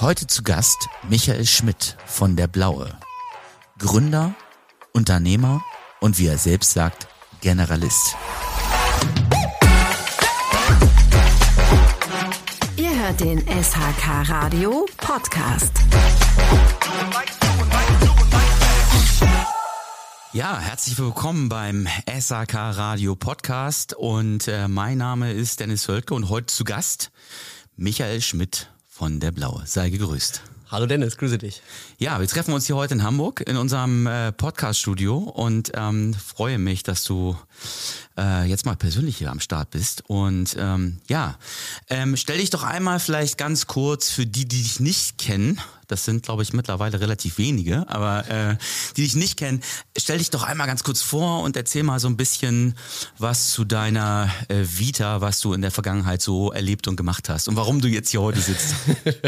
Heute zu Gast Michael Schmidt von der Blaue. Gründer, Unternehmer und wie er selbst sagt, Generalist. Ihr hört den SHK Radio Podcast. Ja, herzlich willkommen beim SAK Radio Podcast und äh, mein Name ist Dennis Völke und heute zu Gast Michael Schmidt von der Blaue. Sei gegrüßt. Hallo Dennis, grüße dich. Ja, wir treffen uns hier heute in Hamburg in unserem äh, Podcast-Studio und ähm, freue mich, dass du äh, jetzt mal persönlich hier am Start bist. Und ähm, ja, ähm, stell dich doch einmal vielleicht ganz kurz für die, die dich nicht kennen, das sind, glaube ich, mittlerweile relativ wenige, aber äh, die dich nicht kennen, stell dich doch einmal ganz kurz vor und erzähl mal so ein bisschen was zu deiner äh, Vita, was du in der Vergangenheit so erlebt und gemacht hast und warum du jetzt hier heute sitzt.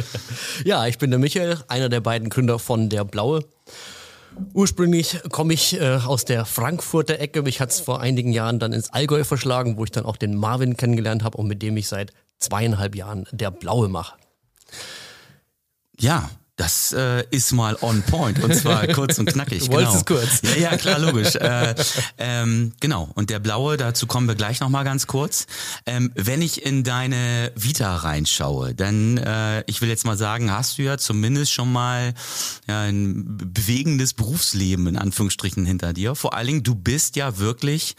ja, ich bin der Michael, einer der beiden Gründer von Der Blaue. Ursprünglich komme ich äh, aus der Frankfurter Ecke. Mich hat es vor einigen Jahren dann ins Allgäu verschlagen, wo ich dann auch den Marvin kennengelernt habe und mit dem ich seit zweieinhalb Jahren der Blaue mache. Ja, das äh, ist mal on point und zwar kurz und knackig. Du genau. es kurz. Ja, ja, klar, logisch. äh, ähm, genau. Und der blaue, dazu kommen wir gleich nochmal ganz kurz. Ähm, wenn ich in deine Vita reinschaue, dann, äh, ich will jetzt mal sagen, hast du ja zumindest schon mal ja, ein bewegendes Berufsleben in Anführungsstrichen hinter dir. Vor allen Dingen, du bist ja wirklich,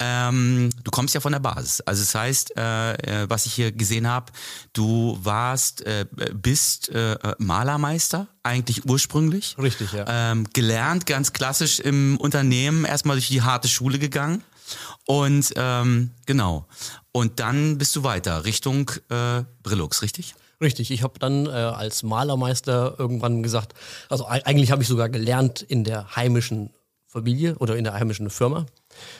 ähm, du kommst ja von der Basis. Also das heißt, äh, äh was ich hier gesehen habe, du warst, äh, bist äh, Malermeister Baumeister, eigentlich ursprünglich. Richtig, ja. Ähm, gelernt, ganz klassisch im Unternehmen, erstmal durch die harte Schule gegangen. Und ähm, genau. Und dann bist du weiter Richtung äh, Brillux, richtig? Richtig, ich habe dann äh, als Malermeister irgendwann gesagt, also eigentlich habe ich sogar gelernt in der heimischen Familie oder in der heimischen Firma.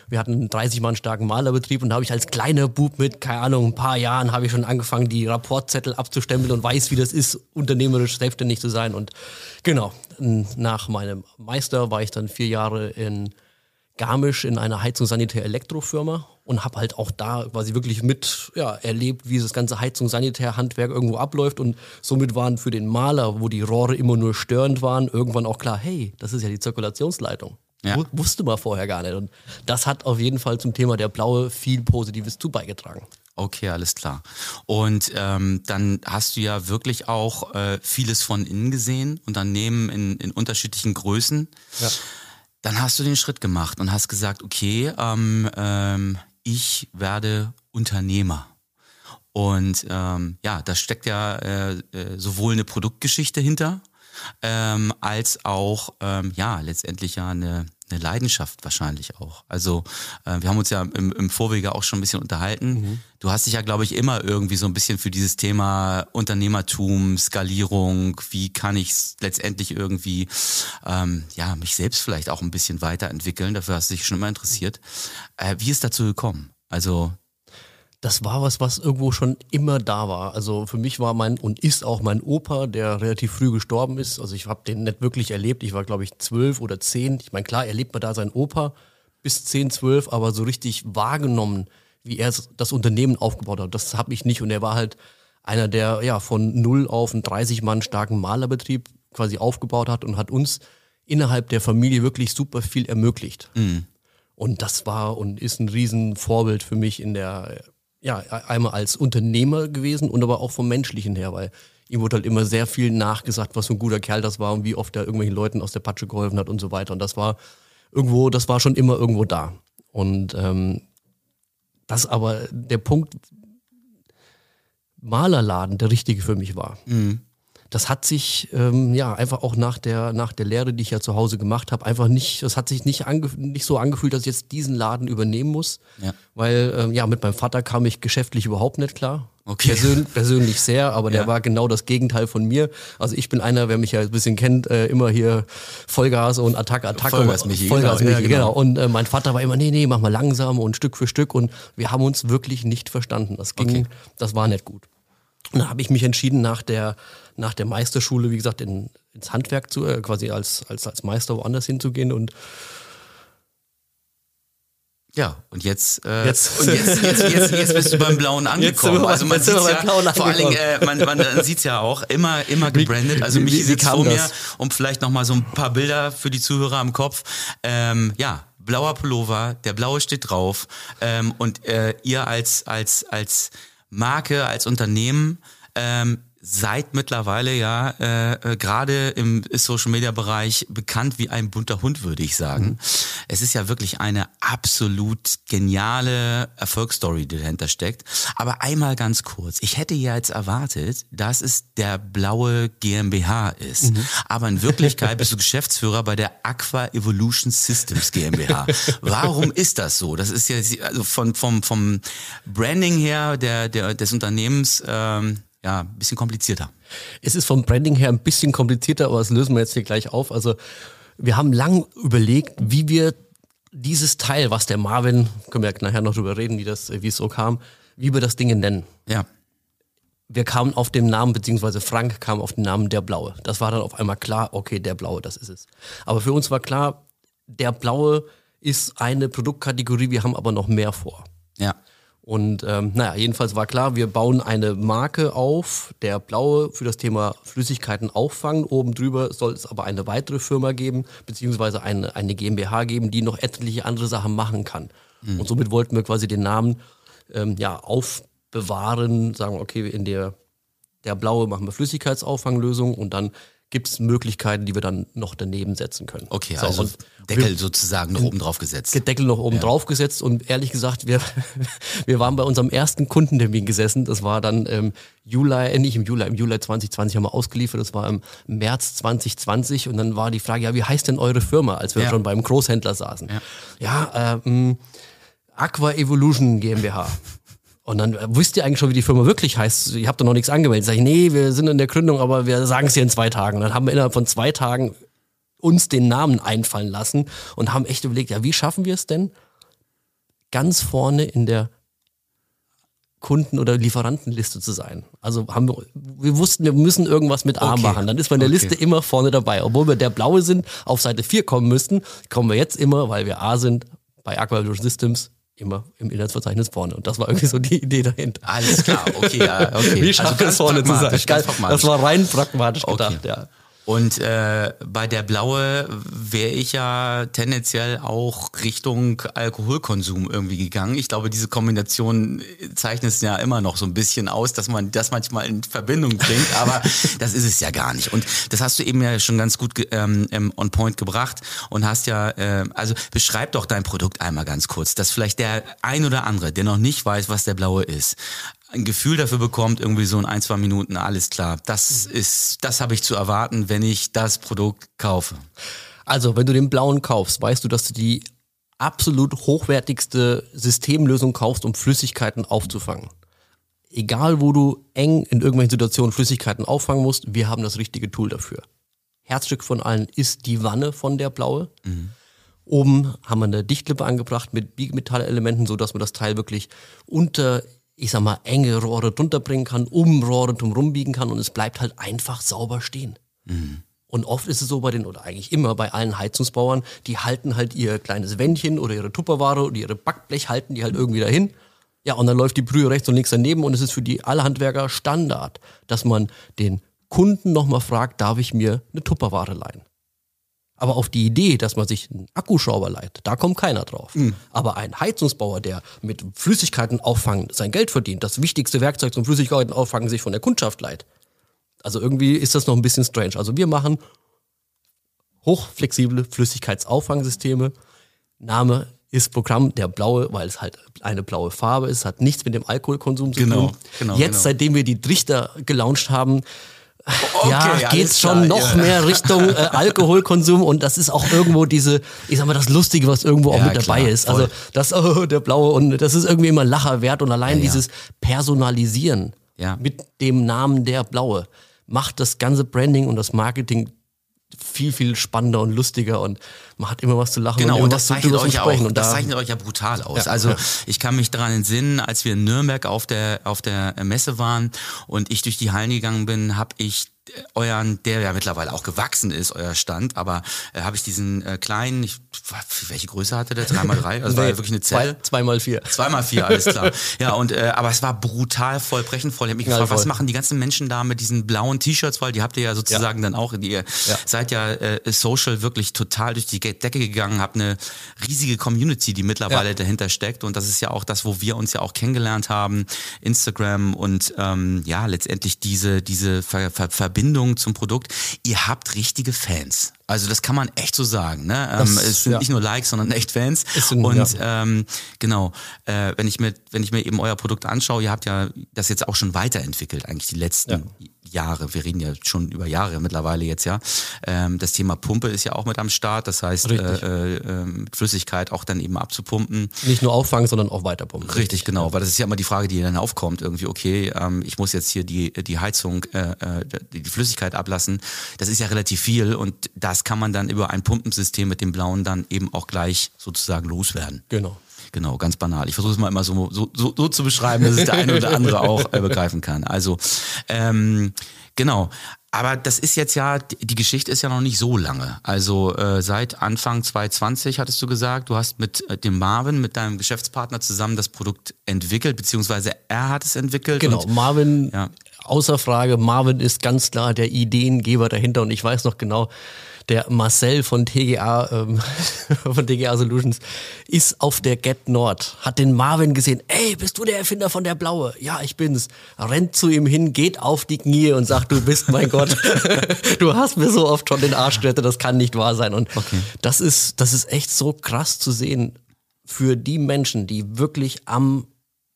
Wir hatten einen 30 Mann starken Malerbetrieb und da habe ich als kleiner Bub mit, keine Ahnung, ein paar Jahren habe ich schon angefangen, die Rapportzettel abzustempeln und weiß, wie das ist, unternehmerisch selbstständig zu sein. Und genau, nach meinem Meister war ich dann vier Jahre in Garmisch in einer Heizungssanitär-Elektrofirma und habe halt auch da quasi wirklich mit ja, erlebt, wie das ganze Heizungssanitär-Handwerk irgendwo abläuft und somit waren für den Maler, wo die Rohre immer nur störend waren, irgendwann auch klar, hey, das ist ja die Zirkulationsleitung. Ja. Wusste man vorher gar nicht. Und das hat auf jeden Fall zum Thema der Blaue viel Positives zu beigetragen. Okay, alles klar. Und ähm, dann hast du ja wirklich auch äh, vieles von innen gesehen, Unternehmen in, in unterschiedlichen Größen. Ja. Dann hast du den Schritt gemacht und hast gesagt, okay, ähm, ähm, ich werde Unternehmer. Und ähm, ja, da steckt ja äh, äh, sowohl eine Produktgeschichte hinter, ähm, als auch ähm, ja letztendlich ja eine, eine Leidenschaft wahrscheinlich auch. Also äh, wir haben uns ja im, im Vorwege auch schon ein bisschen unterhalten. Mhm. Du hast dich ja, glaube ich, immer irgendwie so ein bisschen für dieses Thema Unternehmertum, Skalierung, wie kann ich letztendlich irgendwie ähm, ja mich selbst vielleicht auch ein bisschen weiterentwickeln. Dafür hast du dich schon immer interessiert. Äh, wie ist dazu gekommen? Also das war was, was irgendwo schon immer da war. Also für mich war mein und ist auch mein Opa, der relativ früh gestorben ist. Also ich habe den nicht wirklich erlebt. Ich war, glaube ich, zwölf oder zehn. Ich meine, klar, erlebt man da seinen Opa bis zehn, zwölf, aber so richtig wahrgenommen, wie er das Unternehmen aufgebaut hat, das habe ich nicht. Und er war halt einer, der ja von null auf einen 30 Mann starken Malerbetrieb quasi aufgebaut hat und hat uns innerhalb der Familie wirklich super viel ermöglicht. Mhm. Und das war und ist ein Riesenvorbild für mich in der ja, einmal als Unternehmer gewesen und aber auch vom Menschlichen her, weil ihm wurde halt immer sehr viel nachgesagt, was für ein guter Kerl das war und wie oft er irgendwelchen Leuten aus der Patsche geholfen hat und so weiter. Und das war irgendwo, das war schon immer irgendwo da. Und ähm, das aber der Punkt Malerladen der richtige für mich war. Mhm das hat sich ähm, ja einfach auch nach der nach der Lehre, die ich ja zu Hause gemacht habe, einfach nicht, das hat sich nicht nicht so angefühlt, dass ich jetzt diesen Laden übernehmen muss, ja. weil ähm, ja mit meinem Vater kam ich geschäftlich überhaupt nicht klar. Okay. Persön persönlich sehr, aber ja. der war genau das Gegenteil von mir. Also ich bin einer, wer mich ja ein bisschen kennt, äh, immer hier Vollgas und Attacke, Attacke. Vollgas Michi. Vollgas genau. Michi, genau. genau. Und äh, mein Vater war immer, nee, nee, mach mal langsam und Stück für Stück und wir haben uns wirklich nicht verstanden. Das ging, okay. das war nicht gut. Und da habe ich mich entschieden, nach der, nach der Meisterschule, wie gesagt, in, ins Handwerk zu, äh, quasi als, als, als Meister woanders hinzugehen und Ja, und jetzt, äh, jetzt. Und jetzt, jetzt, jetzt, jetzt bist du beim Blauen angekommen. also man sieht ja, vor allen Dingen, äh, man, man sieht ja auch, immer, immer gebrandet. Also mich sitzt vor mir, um vielleicht nochmal so ein paar Bilder für die Zuhörer im Kopf. Ähm, ja, blauer Pullover, der blaue steht drauf. Ähm, und äh, ihr als, als, als Marke, als Unternehmen, ähm, seid mittlerweile ja äh, äh, gerade im Social Media Bereich bekannt wie ein bunter Hund, würde ich sagen. Mhm. Es ist ja wirklich eine absolut geniale Erfolgsstory, die dahinter steckt. Aber einmal ganz kurz, ich hätte ja jetzt erwartet, dass es der blaue GmbH ist. Mhm. Aber in Wirklichkeit bist du Geschäftsführer bei der Aqua Evolution Systems GmbH. Warum ist das so? Das ist ja also von vom vom Branding her der der des Unternehmens ähm, ja, ein bisschen komplizierter. Es ist vom Branding her ein bisschen komplizierter, aber das lösen wir jetzt hier gleich auf. Also wir haben lang überlegt, wie wir dieses Teil, was der Marvin, können wir ja nachher noch drüber reden, wie das, wie es so kam, wie wir das Ding nennen. Ja. Wir kamen auf den Namen, beziehungsweise Frank kam auf den Namen Der Blaue. Das war dann auf einmal klar, okay, Der Blaue, das ist es. Aber für uns war klar, Der Blaue ist eine Produktkategorie, wir haben aber noch mehr vor. Ja. Und ähm, naja, jedenfalls war klar, wir bauen eine Marke auf, der blaue für das Thema Flüssigkeiten auffangen. Oben drüber soll es aber eine weitere Firma geben, beziehungsweise eine, eine GmbH geben, die noch etliche andere Sachen machen kann. Mhm. Und somit wollten wir quasi den Namen ähm, ja, aufbewahren, sagen, okay, in der, der blaue machen wir Flüssigkeitsauffanglösung und dann gibt es Möglichkeiten, die wir dann noch daneben setzen können. Okay, so, also Deckel sozusagen noch oben drauf gesetzt. Deckel noch oben ja. drauf gesetzt und ehrlich gesagt, wir, wir waren bei unserem ersten Kundentermin gesessen. Das war dann im Juli, äh, nicht im Juli, im Juli 2020 haben wir ausgeliefert. Das war im März 2020 und dann war die Frage, ja, wie heißt denn eure Firma, als wir ja. schon beim Großhändler saßen? Ja, ja ähm, Aqua Evolution GmbH. Und dann äh, wisst ihr eigentlich schon, wie die Firma wirklich heißt. Ihr habt doch noch nichts angemeldet. Sag ich, nee, wir sind in der Gründung, aber wir sagen es dir in zwei Tagen. Und dann haben wir innerhalb von zwei Tagen uns den Namen einfallen lassen und haben echt überlegt, ja, wie schaffen wir es denn, ganz vorne in der Kunden- oder Lieferantenliste zu sein. Also haben wir, wir wussten, wir müssen irgendwas mit A okay. machen. Dann ist man in der okay. Liste immer vorne dabei. Obwohl wir der Blaue sind, auf Seite 4 kommen müssten, kommen wir jetzt immer, weil wir A sind, bei Aqua Systems immer im Inhaltsverzeichnis vorne. Und das war irgendwie so die Idee dahinter. Alles klar, okay, ja, okay. Wie schafft also es vorne zu sein? Das war rein pragmatisch okay. gedacht, ja. Und äh, bei der Blaue wäre ich ja tendenziell auch Richtung Alkoholkonsum irgendwie gegangen. Ich glaube, diese Kombination zeichnet es ja immer noch so ein bisschen aus, dass man das manchmal in Verbindung bringt, aber das ist es ja gar nicht. Und das hast du eben ja schon ganz gut ähm, on point gebracht und hast ja, äh, also beschreib doch dein Produkt einmal ganz kurz, dass vielleicht der ein oder andere, der noch nicht weiß, was der Blaue ist, ein Gefühl dafür bekommt, irgendwie so in ein, zwei Minuten, alles klar, das ist, das habe ich zu erwarten, wenn ich das Produkt kaufe. Also, wenn du den blauen kaufst, weißt du, dass du die absolut hochwertigste Systemlösung kaufst, um Flüssigkeiten aufzufangen. Egal, wo du eng in irgendwelchen Situationen Flüssigkeiten auffangen musst, wir haben das richtige Tool dafür. Herzstück von allen ist die Wanne von der blaue. Mhm. Oben haben wir eine Dichtlippe angebracht mit Biegemetallelementen, so dass man das Teil wirklich unter ich sag mal, enge Rohre drunter bringen kann, um Rohre drum biegen kann und es bleibt halt einfach sauber stehen. Mhm. Und oft ist es so bei den, oder eigentlich immer bei allen Heizungsbauern, die halten halt ihr kleines Wändchen oder ihre Tupperware oder ihre Backblech, halten die halt irgendwie dahin. Ja, und dann läuft die Brühe rechts und links daneben und es ist für die alle Handwerker Standard, dass man den Kunden nochmal fragt, darf ich mir eine Tupperware leihen? Aber auf die Idee, dass man sich einen Akkuschrauber leiht, da kommt keiner drauf. Mhm. Aber ein Heizungsbauer, der mit Flüssigkeiten auffangen sein Geld verdient, das wichtigste Werkzeug zum Flüssigkeiten auffangen sich von der Kundschaft leiht. Also irgendwie ist das noch ein bisschen strange. Also wir machen hochflexible Flüssigkeitsauffangsysteme. Name ist Programm der blaue, weil es halt eine blaue Farbe ist, hat nichts mit dem Alkoholkonsum zu genau, tun. Genau, Jetzt, genau. seitdem wir die Trichter gelauncht haben, Okay, ja, geht's schon klar, noch ja. mehr Richtung äh, Alkoholkonsum und das ist auch irgendwo diese, ich sag mal, das Lustige, was irgendwo auch ja, mit dabei klar, ist. Also das, oh, der blaue und das ist irgendwie immer Lacher wert und allein dieses Personalisieren mit dem Namen der blaue macht das ganze Branding und das Marketing viel, viel spannender und lustiger und man hat immer was zu lachen genau, und, und das zeichnet euch ja auch, und das zeichnet euch ja brutal aus. Ja, also ja. ich kann mich daran entsinnen, als wir in Nürnberg auf der, auf der Messe waren und ich durch die Hallen gegangen bin, habe ich euren, der ja mittlerweile auch gewachsen ist, euer Stand, aber äh, habe ich diesen äh, kleinen, ich, welche Größe hatte der? Dreimal drei? Also nee, war ja wirklich eine Zelle. Zwei, zweimal vier. Zweimal vier, alles klar. ja, und äh, aber es war brutal voll, brechend voll. Ich habe mich gefragt, was machen die ganzen Menschen da mit diesen blauen T-Shirts, weil die habt ihr ja sozusagen ja. dann auch, ihr ja. seid ja äh, social wirklich total durch die Decke gegangen, habt eine riesige Community, die mittlerweile ja. dahinter steckt. Und das ist ja auch das, wo wir uns ja auch kennengelernt haben, Instagram und ähm, ja, letztendlich diese, diese Ver Ver Verbindung zum Produkt. Ihr habt richtige Fans. Also das kann man echt so sagen. Ne? Das, ähm, es sind ja. nicht nur Likes, sondern echt Fans. Sind, und ja. ähm, genau, äh, wenn ich mir wenn ich mir eben euer Produkt anschaue, ihr habt ja das jetzt auch schon weiterentwickelt, eigentlich die letzten ja. Jahre. Wir reden ja schon über Jahre mittlerweile jetzt ja. Ähm, das Thema Pumpe ist ja auch mit am Start. Das heißt, äh, äh, mit Flüssigkeit auch dann eben abzupumpen. Nicht nur auffangen, sondern auch weiterpumpen. Richtig, genau. Weil das ist ja immer die Frage, die dann aufkommt. Irgendwie, okay, ähm, ich muss jetzt hier die, die Heizung, äh, äh die Flüssigkeit ablassen. Das ist ja relativ viel und das kann man dann über ein Pumpensystem mit dem blauen dann eben auch gleich sozusagen loswerden. Genau. Genau, ganz banal. Ich versuche es mal immer so, so, so, so zu beschreiben, dass es der eine oder andere auch äh, begreifen kann. Also, ähm, genau. Aber das ist jetzt ja, die Geschichte ist ja noch nicht so lange. Also äh, seit Anfang 2020 hattest du gesagt, du hast mit äh, dem Marvin, mit deinem Geschäftspartner zusammen das Produkt entwickelt, beziehungsweise er hat es entwickelt. Genau, und, Marvin, ja. außer Frage, Marvin ist ganz klar der Ideengeber dahinter und ich weiß noch genau, der Marcel von TGA, ähm, von TGA Solutions, ist auf der Get Nord, hat den Marvin gesehen. Ey, bist du der Erfinder von der Blaue? Ja, ich bin's. Rennt zu ihm hin, geht auf die Knie und sagt, du bist mein Gott. du hast mir so oft schon den Arsch gerettet, das kann nicht wahr sein. Und okay. das ist, das ist echt so krass zu sehen für die Menschen, die wirklich am,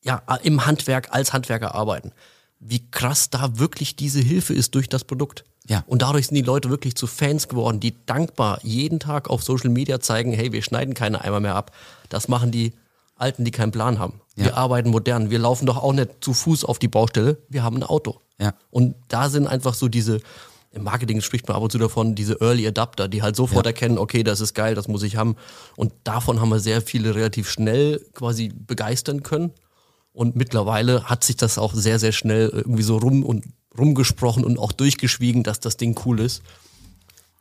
ja, im Handwerk als Handwerker arbeiten. Wie krass da wirklich diese Hilfe ist durch das Produkt. Ja. Und dadurch sind die Leute wirklich zu Fans geworden, die dankbar jeden Tag auf Social Media zeigen, hey, wir schneiden keine Eimer mehr ab. Das machen die Alten, die keinen Plan haben. Ja. Wir arbeiten modern. Wir laufen doch auch nicht zu Fuß auf die Baustelle. Wir haben ein Auto. Ja. Und da sind einfach so diese, im Marketing spricht man ab und zu davon, diese Early Adapter, die halt sofort ja. erkennen, okay, das ist geil, das muss ich haben. Und davon haben wir sehr viele relativ schnell quasi begeistern können. Und mittlerweile hat sich das auch sehr, sehr schnell irgendwie so rum und rumgesprochen und auch durchgeschwiegen, dass das Ding cool ist.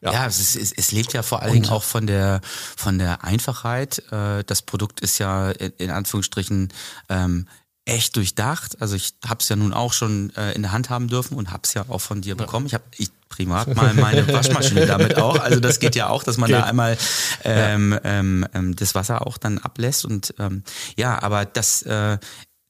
Ja, ja es, ist, es, lebt ja vor allen Dingen auch von der von der Einfachheit. Äh, das Produkt ist ja in Anführungsstrichen ähm, echt durchdacht. Also ich habe es ja nun auch schon äh, in der Hand haben dürfen und habe es ja auch von dir bekommen. Ich habe ich privat mal meine Waschmaschine damit auch. Also das geht ja auch, dass man geht. da einmal ähm, ähm, ähm, das Wasser auch dann ablässt und ähm, ja, aber das äh,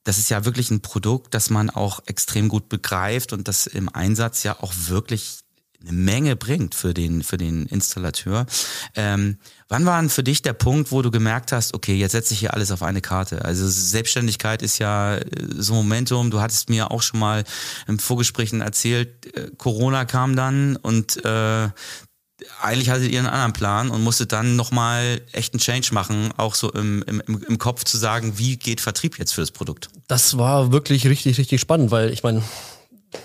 das ist ja wirklich ein Produkt, das man auch extrem gut begreift und das im Einsatz ja auch wirklich eine Menge bringt für den, für den Installateur. Ähm, wann war denn für dich der Punkt, wo du gemerkt hast, okay, jetzt setze ich hier alles auf eine Karte? Also Selbstständigkeit ist ja äh, so Momentum. Du hattest mir auch schon mal im Vorgesprächen erzählt, äh, Corona kam dann und äh, eigentlich hattet ihr einen anderen Plan und musstet dann nochmal echt einen Change machen, auch so im, im, im Kopf zu sagen, wie geht Vertrieb jetzt für das Produkt? Das war wirklich richtig, richtig spannend, weil ich meine,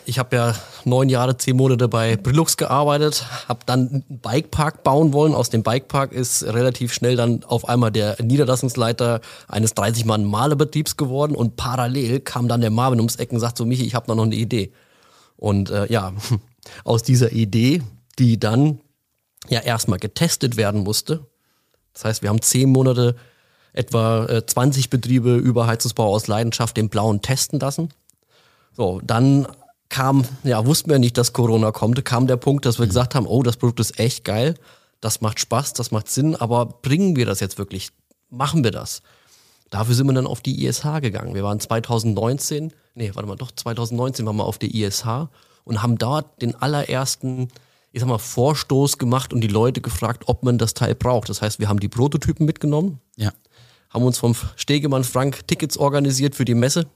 ich habe ja neun Jahre, zehn Monate bei Brillux gearbeitet, habe dann einen Bikepark bauen wollen. Aus dem Bikepark ist relativ schnell dann auf einmal der Niederlassungsleiter eines 30-Mann-Malebetriebs geworden und parallel kam dann der Marvin ums Eck und sagt so, Michi, ich habe noch eine Idee. Und äh, ja, aus dieser Idee, die dann ja erstmal getestet werden musste. Das heißt, wir haben zehn Monate etwa äh, 20 Betriebe über Heizungsbau aus Leidenschaft den blauen testen lassen. So, dann kam, ja, wussten wir nicht, dass Corona kommt, kam der Punkt, dass wir mhm. gesagt haben, oh, das Produkt ist echt geil, das macht Spaß, das macht Sinn, aber bringen wir das jetzt wirklich? Machen wir das? Dafür sind wir dann auf die ISH gegangen. Wir waren 2019, nee, warte mal, doch 2019 waren wir auf der ISH und haben dort den allerersten ich sag mal, Vorstoß gemacht und die Leute gefragt, ob man das Teil braucht. Das heißt, wir haben die Prototypen mitgenommen, ja. haben uns vom Stegemann Frank Tickets organisiert für die Messe.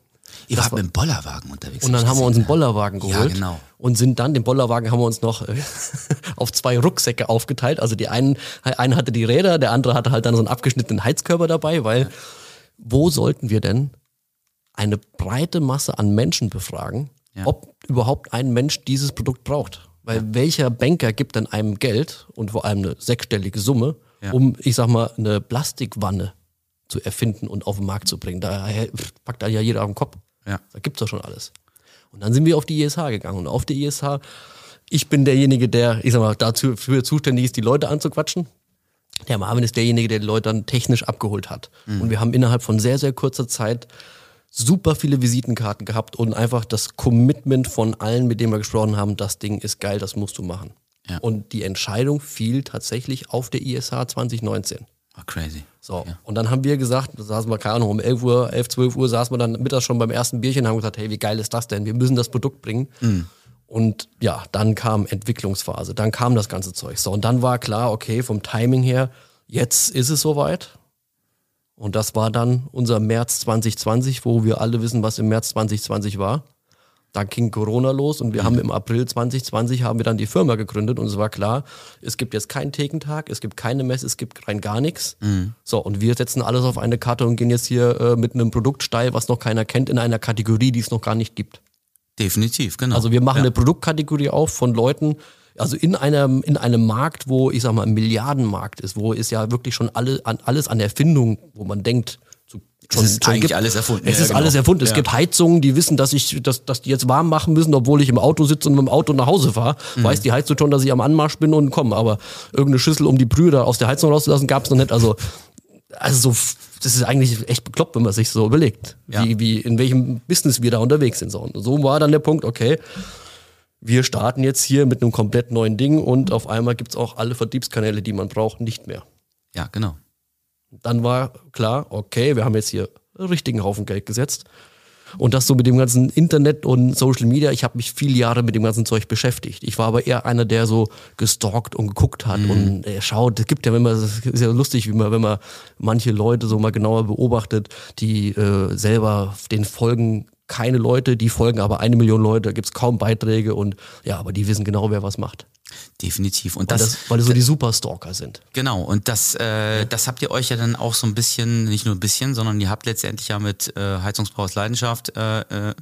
Ihr wart mit dem Bollerwagen unterwegs. Und dann haben wir uns einen Bollerwagen geholt. Ja, genau. Und sind dann, den Bollerwagen haben wir uns noch äh, auf zwei Rucksäcke aufgeteilt. Also die einen, einer hatte die Räder, der andere hatte halt dann so einen abgeschnittenen Heizkörper dabei, weil ja. wo sollten wir denn eine breite Masse an Menschen befragen, ja. ob überhaupt ein Mensch dieses Produkt braucht? Weil ja. welcher Banker gibt denn einem Geld und vor allem eine sechsstellige Summe, ja. um, ich sag mal, eine Plastikwanne zu erfinden und auf den Markt zu bringen? Da packt da ja jeder auf den Kopf. Ja. Da gibt's doch schon alles. Und dann sind wir auf die ISH gegangen. Und auf der ISH ich bin derjenige, der, ich sag mal, dafür zuständig ist, die Leute anzuquatschen. Der Marvin ist derjenige, der die Leute dann technisch abgeholt hat. Mhm. Und wir haben innerhalb von sehr, sehr kurzer Zeit super viele Visitenkarten gehabt und einfach das Commitment von allen, mit denen wir gesprochen haben, das Ding ist geil, das musst du machen. Ja. Und die Entscheidung fiel tatsächlich auf der ISH 2019. Oh, crazy. So, ja. und dann haben wir gesagt, da saßen wir, keine Ahnung, um 11 Uhr, 11, 12 Uhr saßen wir dann mittags schon beim ersten Bierchen und haben gesagt, hey, wie geil ist das denn? Wir müssen das Produkt bringen. Mhm. Und ja, dann kam Entwicklungsphase, dann kam das ganze Zeug. So, und dann war klar, okay, vom Timing her, jetzt ist es soweit. Und das war dann unser März 2020, wo wir alle wissen, was im März 2020 war. Dann ging Corona los und wir mhm. haben im April 2020 haben wir dann die Firma gegründet und es war klar, es gibt jetzt keinen Thekentag, es gibt keine Messe, es gibt rein gar nichts. Mhm. So, und wir setzen alles auf eine Karte und gehen jetzt hier äh, mit einem Produkt steil, was noch keiner kennt, in einer Kategorie, die es noch gar nicht gibt. Definitiv, genau. Also wir machen ja. eine Produktkategorie auf von Leuten, also in einem, in einem Markt, wo ich sag mal ein Milliardenmarkt ist, wo es ja wirklich schon alle, an, alles an Erfindung, wo man denkt, schon, es ist schon eigentlich gibt. alles erfunden. Es ja, ist genau. alles erfunden. Es ja. gibt Heizungen, die wissen, dass ich, dass, dass die jetzt warm machen müssen, obwohl ich im Auto sitze und mit dem Auto nach Hause fahre. Mhm. Weiß die Heizung schon, dass ich am Anmarsch bin und komme. Aber irgendeine Schüssel, um die Brüder aus der Heizung rauszulassen, gab es noch nicht. Also, also so, das ist eigentlich echt bekloppt, wenn man sich so überlegt, ja. wie, wie, in welchem Business wir da unterwegs sind. So, und so war dann der Punkt, okay, wir starten jetzt hier mit einem komplett neuen Ding und auf einmal gibt es auch alle Vertriebskanäle, die man braucht, nicht mehr. Ja, genau. Dann war klar, okay, wir haben jetzt hier einen richtigen Haufen Geld gesetzt. Und das so mit dem ganzen Internet und Social Media. Ich habe mich viele Jahre mit dem ganzen Zeug beschäftigt. Ich war aber eher einer, der so gestalkt und geguckt hat mhm. und äh, schaut. Es gibt ja, wenn man, das ist ja lustig, wie man, wenn man manche Leute so mal genauer beobachtet, die äh, selber den folgen keine Leute, die folgen aber eine Million Leute, da gibt es kaum Beiträge und ja, aber die wissen genau, wer was macht. Definitiv. Und das, das, weil so die Superstalker sind. Genau. Und das, äh, ja. das habt ihr euch ja dann auch so ein bisschen, nicht nur ein bisschen, sondern ihr habt letztendlich ja mit äh, Heizungsbau aus Leidenschaft äh, äh,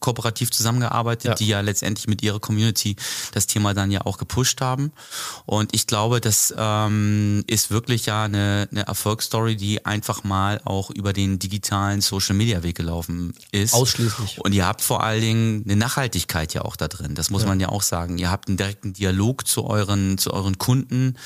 kooperativ zusammengearbeitet, ja. die ja letztendlich mit ihrer Community das Thema dann ja auch gepusht haben. Und ich glaube, das ähm, ist wirklich ja eine, eine Erfolgsstory, die einfach mal auch über den digitalen Social Media Weg gelaufen ist. Ausschließlich. Und ihr habt vor allen Dingen eine Nachhaltigkeit ja auch da drin. Das muss ja. man ja auch sagen. Ihr habt einen direkten Dialog Dialog zu euren, zu euren Kunden,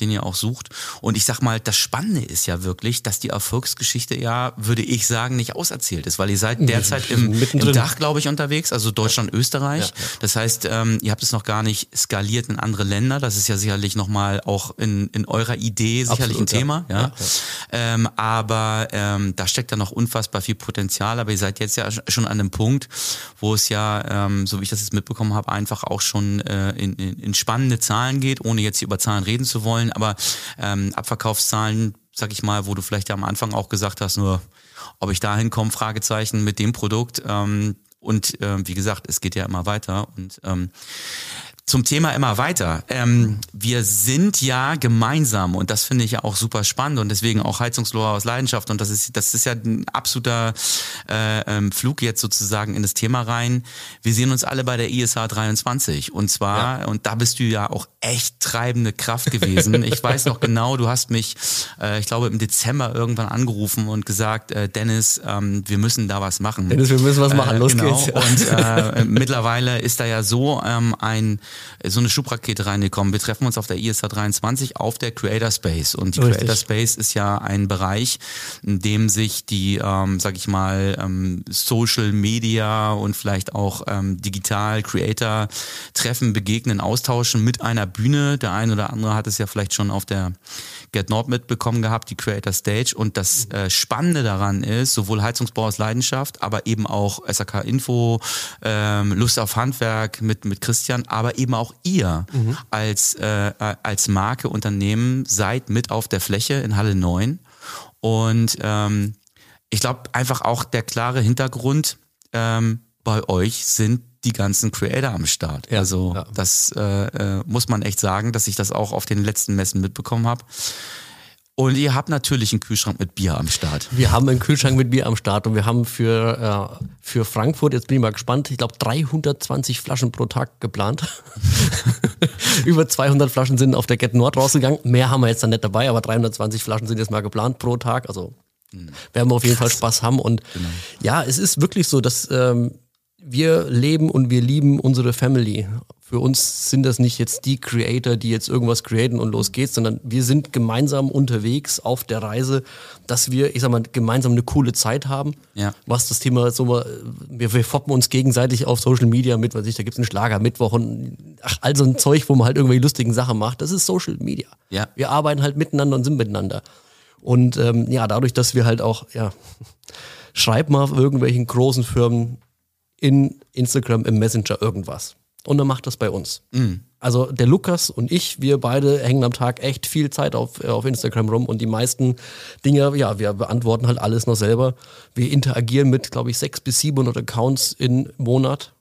den ihr auch sucht. Und ich sag mal, das Spannende ist ja wirklich, dass die Erfolgsgeschichte ja, würde ich sagen, nicht auserzählt ist, weil ihr seid derzeit im, im Dach, glaube ich, unterwegs, also Deutschland, Österreich. Ja, ja. Das heißt, ähm, ihr habt es noch gar nicht skaliert in andere Länder. Das ist ja sicherlich nochmal auch in, in eurer Idee sicherlich Absolut, ein Thema. Ja. ja. Ähm, aber ähm, da steckt ja noch unfassbar viel Potenzial. Aber ihr seid jetzt ja schon an einem Punkt, wo es ja, ähm, so wie ich das jetzt mitbekommen habe, einfach auch schon äh, in, in, in Spanien spannende Zahlen geht, ohne jetzt hier über Zahlen reden zu wollen, aber ähm, Abverkaufszahlen, sag ich mal, wo du vielleicht am Anfang auch gesagt hast, nur ob ich da hinkomme, Fragezeichen mit dem Produkt. Ähm, und äh, wie gesagt, es geht ja immer weiter. Und ähm, zum Thema immer weiter. Ähm, wir sind ja gemeinsam und das finde ich ja auch super spannend und deswegen auch Heizungslohr aus Leidenschaft und das ist das ist ja ein absoluter äh, ähm, Flug jetzt sozusagen in das Thema rein. Wir sehen uns alle bei der ISH 23 und zwar ja. und da bist du ja auch echt treibende Kraft gewesen. ich weiß noch genau, du hast mich, äh, ich glaube im Dezember irgendwann angerufen und gesagt, äh, Dennis, ähm, wir müssen da was machen. Dennis, wir müssen was machen. Los genau. geht's. Und äh, mittlerweile ist da ja so ähm, ein so eine Schubrakete reingekommen. Wir treffen uns auf der ISA 23 auf der Creator Space. Und die Richtig. Creator Space ist ja ein Bereich, in dem sich die, ähm, sag ich mal, ähm, Social Media und vielleicht auch ähm, digital Creator treffen, begegnen, austauschen mit einer Bühne. Der eine oder andere hat es ja vielleicht schon auf der Get Nord mitbekommen gehabt, die Creator Stage. Und das äh, Spannende daran ist, sowohl Heizungsbau aus Leidenschaft, aber eben auch SAK Info, ähm, Lust auf Handwerk mit, mit Christian, aber eben auch ihr mhm. als, äh, als Marke, Unternehmen seid mit auf der Fläche in Halle 9. Und ähm, ich glaube einfach auch der klare Hintergrund ähm, bei euch sind die ganzen Creator am Start. Ja, also ja. das äh, äh, muss man echt sagen, dass ich das auch auf den letzten Messen mitbekommen habe. Und ihr habt natürlich einen Kühlschrank mit Bier am Start. Wir haben einen Kühlschrank mit Bier am Start und wir haben für, äh, für Frankfurt, jetzt bin ich mal gespannt, ich glaube 320 Flaschen pro Tag geplant. Über 200 Flaschen sind auf der Get Nord rausgegangen. Mehr haben wir jetzt dann nicht dabei, aber 320 Flaschen sind jetzt mal geplant pro Tag. Also mhm. werden wir auf jeden Fall Spaß haben. Und genau. ja, es ist wirklich so, dass ähm, wir leben und wir lieben unsere Family. Für uns sind das nicht jetzt die Creator, die jetzt irgendwas createn und los geht's, sondern wir sind gemeinsam unterwegs auf der Reise, dass wir, ich sag mal, gemeinsam eine coole Zeit haben. Ja. Was das Thema so, wir, wir foppen uns gegenseitig auf Social Media mit, weil sich da gibt's einen Schlager Mittwoch und ach, all so ein Zeug, wo man halt irgendwelche lustigen Sachen macht. Das ist Social Media. Ja. Wir arbeiten halt miteinander und sind miteinander. Und ähm, ja, dadurch, dass wir halt auch, ja, schreib mal auf irgendwelchen großen Firmen in Instagram, im Messenger irgendwas. Und dann macht das bei uns. Also der Lukas und ich, wir beide hängen am Tag echt viel Zeit auf, äh, auf Instagram rum und die meisten Dinge, ja, wir beantworten halt alles noch selber. Wir interagieren mit, glaube ich, sechs bis 700 Accounts im Monat.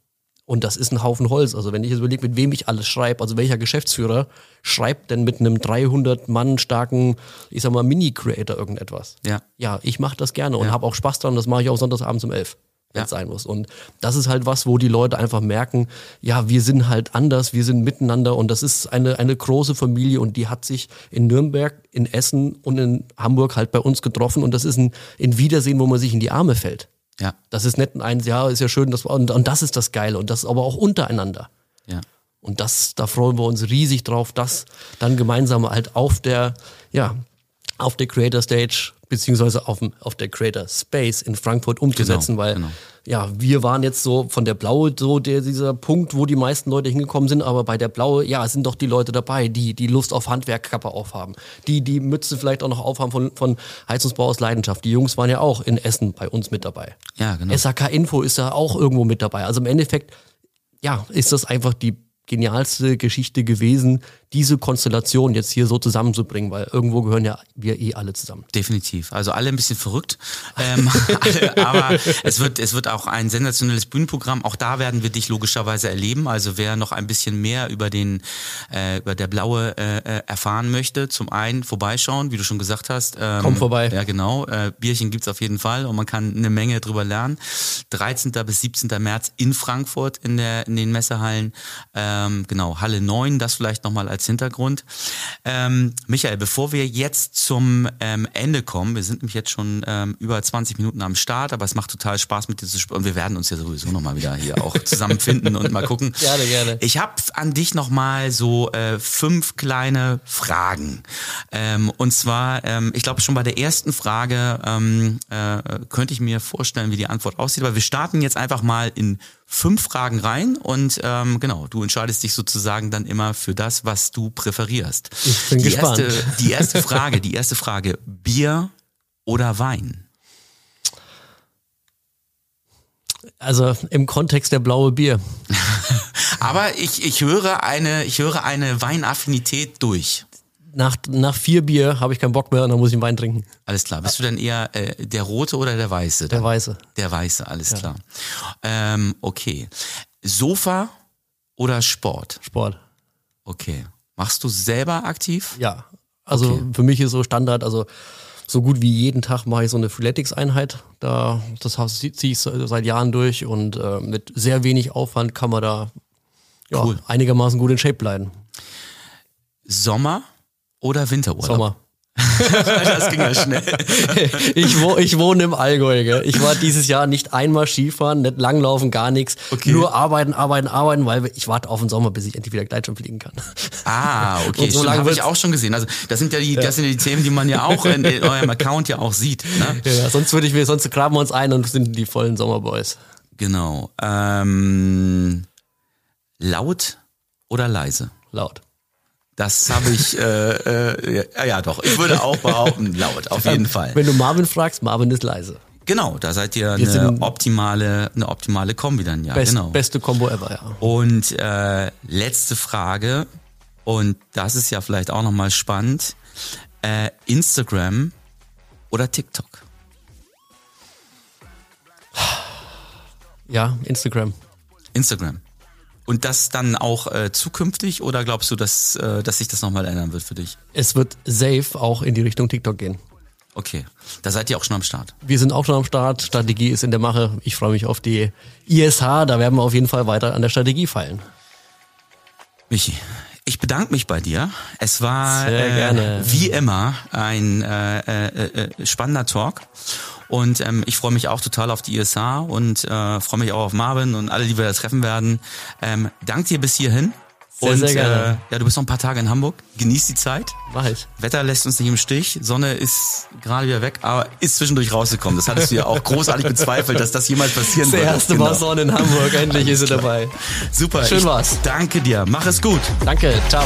Und das ist ein Haufen Holz. Also wenn ich jetzt überlege, mit wem ich alles schreibe, also welcher Geschäftsführer schreibt denn mit einem 300 Mann starken, ich sag mal, Mini-Creator irgendetwas? Ja. Ja, ich mache das gerne und Ja. habe auch Spaß dran. Das mache ich auch sonntagsabends um elf, wenn Ja. sein muss. Und das ist halt was, wo die Leute einfach merken, ja, wir sind halt anders, wir sind miteinander und das ist eine, eine große Familie und die hat sich in Nürnberg, in Essen und in Hamburg halt bei uns getroffen und das ist ein, ein Wiedersehen, wo man sich in die Arme fällt. Ja. Das ist nicht ein, ja, ist ja schön, das, und, und das ist das Geile und das aber auch untereinander. Ja. Und das, da freuen wir uns riesig drauf, das dann gemeinsam halt auf der, ja, auf der Creator Stage beziehungsweise auf, dem, auf der Creator Space in Frankfurt umzusetzen, Genau, weil genau. ja, wir waren jetzt so von der Blaue so der, dieser Punkt, wo die meisten Leute hingekommen sind, aber bei der Blaue, ja, sind doch die Leute dabei, die die Lust auf Handwerkkappe aufhaben, die die Mütze vielleicht auch noch aufhaben von, von Heizungsbau aus Leidenschaft. Die Jungs waren ja auch in Essen bei uns mit dabei. Ja, genau. SAK Info ist da auch irgendwo mit dabei. Also im Endeffekt, ja, ist das einfach die genialste Geschichte gewesen, diese Konstellation jetzt hier so zusammenzubringen, weil irgendwo gehören ja wir eh alle zusammen. Definitiv. Also alle ein bisschen verrückt. Ähm, alle, aber es wird, es wird auch ein sensationelles Bühnenprogramm. Auch da werden wir dich logischerweise erleben. Also wer noch ein bisschen mehr über den, äh, über der Blaue äh, äh, erfahren möchte, zum einen vorbeischauen, wie du schon gesagt hast. Ähm, Komm vorbei. Ja, genau. Äh, Bierchen gibt's auf jeden Fall und man kann eine Menge drüber lernen. 13. bis 17. März in Frankfurt in, der, in den Messehallen. Ähm, genau, Halle 9, das vielleicht nochmal als Hintergrund. Ähm, Michael, bevor wir jetzt zum ähm, Ende kommen, wir sind nämlich jetzt schon ähm, über 20 Minuten am Start, aber es macht total Spaß mit dir zu sprechen und wir werden uns ja sowieso nochmal wieder hier auch zusammenfinden und mal gucken. Gerne, gerne. Ich habe an dich nochmal so äh, fünf kleine Fragen. Ähm, und zwar, ähm, ich glaube schon bei der ersten Frage ähm, äh, könnte ich mir vorstellen, wie die Antwort aussieht, aber wir starten jetzt einfach mal in fünf Fragen rein und ähm, genau, du entscheidest dich sozusagen dann immer für das, was du präferierst. Ich bin die gespannt. Erste, die erste Frage, die erste Frage, Bier oder Wein? Also im Kontext der blaue Bier. Aber ich, ich höre eine, ich höre eine Weinaffinität durch. Nach, nach vier Bier habe ich keinen Bock mehr und dann muss ich einen Wein trinken. Alles klar. Bist du dann eher äh, der rote oder der weiße? Der dann? Weiße. Der weiße, alles klar. Ähm, okay. Sofa oder Sport? Sport. Okay. Machst du selber aktiv? Ja. Also Okay. für mich ist so Standard, also so gut wie jeden Tag mache ich so eine Freeletics-Einheit. Da, das ziehe ich seit Jahren durch und äh, mit sehr wenig Aufwand kann man da ja, Cool. einigermaßen gut in Shape bleiben. Sommer oder Winterurlaub? Sommer. das ging ja schnell. Ich, wo, ich wohne im Allgäu. Gell? Ich war dieses Jahr nicht einmal Skifahren, nicht langlaufen, gar nichts. Okay. Nur arbeiten, arbeiten, arbeiten, weil ich warte auf den Sommer, bis ich endlich wieder Gleitschirm fliegen kann. Ah, okay. Und so lange habe ich auch schon gesehen. Also das sind ja die, das sind ja die Themen, die man ja auch in, in eurem Account ja auch sieht. Ne? Ja, sonst würde ich mir, sonst graben wir uns ein und sind die vollen Sommerboys. Genau. Ähm, laut oder leise? Laut. Das habe ich, äh, äh, ja, ja doch, ich würde auch behaupten, laut, auf jeden Fall. Wenn du Marvin fragst, Marvin ist leise. Genau, da seid ihr Wir eine optimale, eine optimale Kombi dann, ja, Best, genau. Beste Combo ever, ja. Und äh, letzte Frage, und das ist ja vielleicht auch nochmal spannend, äh, Instagram oder TikTok? Ja, Instagram. Instagram. Und das dann auch äh, zukünftig oder glaubst du, dass, äh, dass sich das nochmal ändern wird für dich? Es wird safe auch in die Richtung TikTok gehen. Okay, da seid ihr auch schon am Start. Wir sind auch schon am Start. Strategie ist in der Mache. Ich freue mich auf die ISH. Da werden wir auf jeden Fall weiter an der Strategie feilen. Michi, ich bedanke mich bei dir. Es war äh, wie immer ein äh, äh, äh, spannender Talk. Und ähm, ich freue mich auch total auf die ISA und äh, freue mich auch auf Marvin und alle, die wir da treffen werden. Ähm, dank dir bis hierhin. Sehr, und sehr gerne. Äh, ja, du bist noch ein paar Tage in Hamburg. Genieß die Zeit. Mach ich. Wetter lässt uns nicht im Stich. Sonne ist gerade wieder weg, aber ist zwischendurch rausgekommen. Das hattest du ja auch großartig bezweifelt, dass das jemals passieren Das würde. erste Genau. Mal Sonne in Hamburg, endlich ist sie dabei. Super. Schön war's. Danke dir. Mach es gut. Danke, ciao.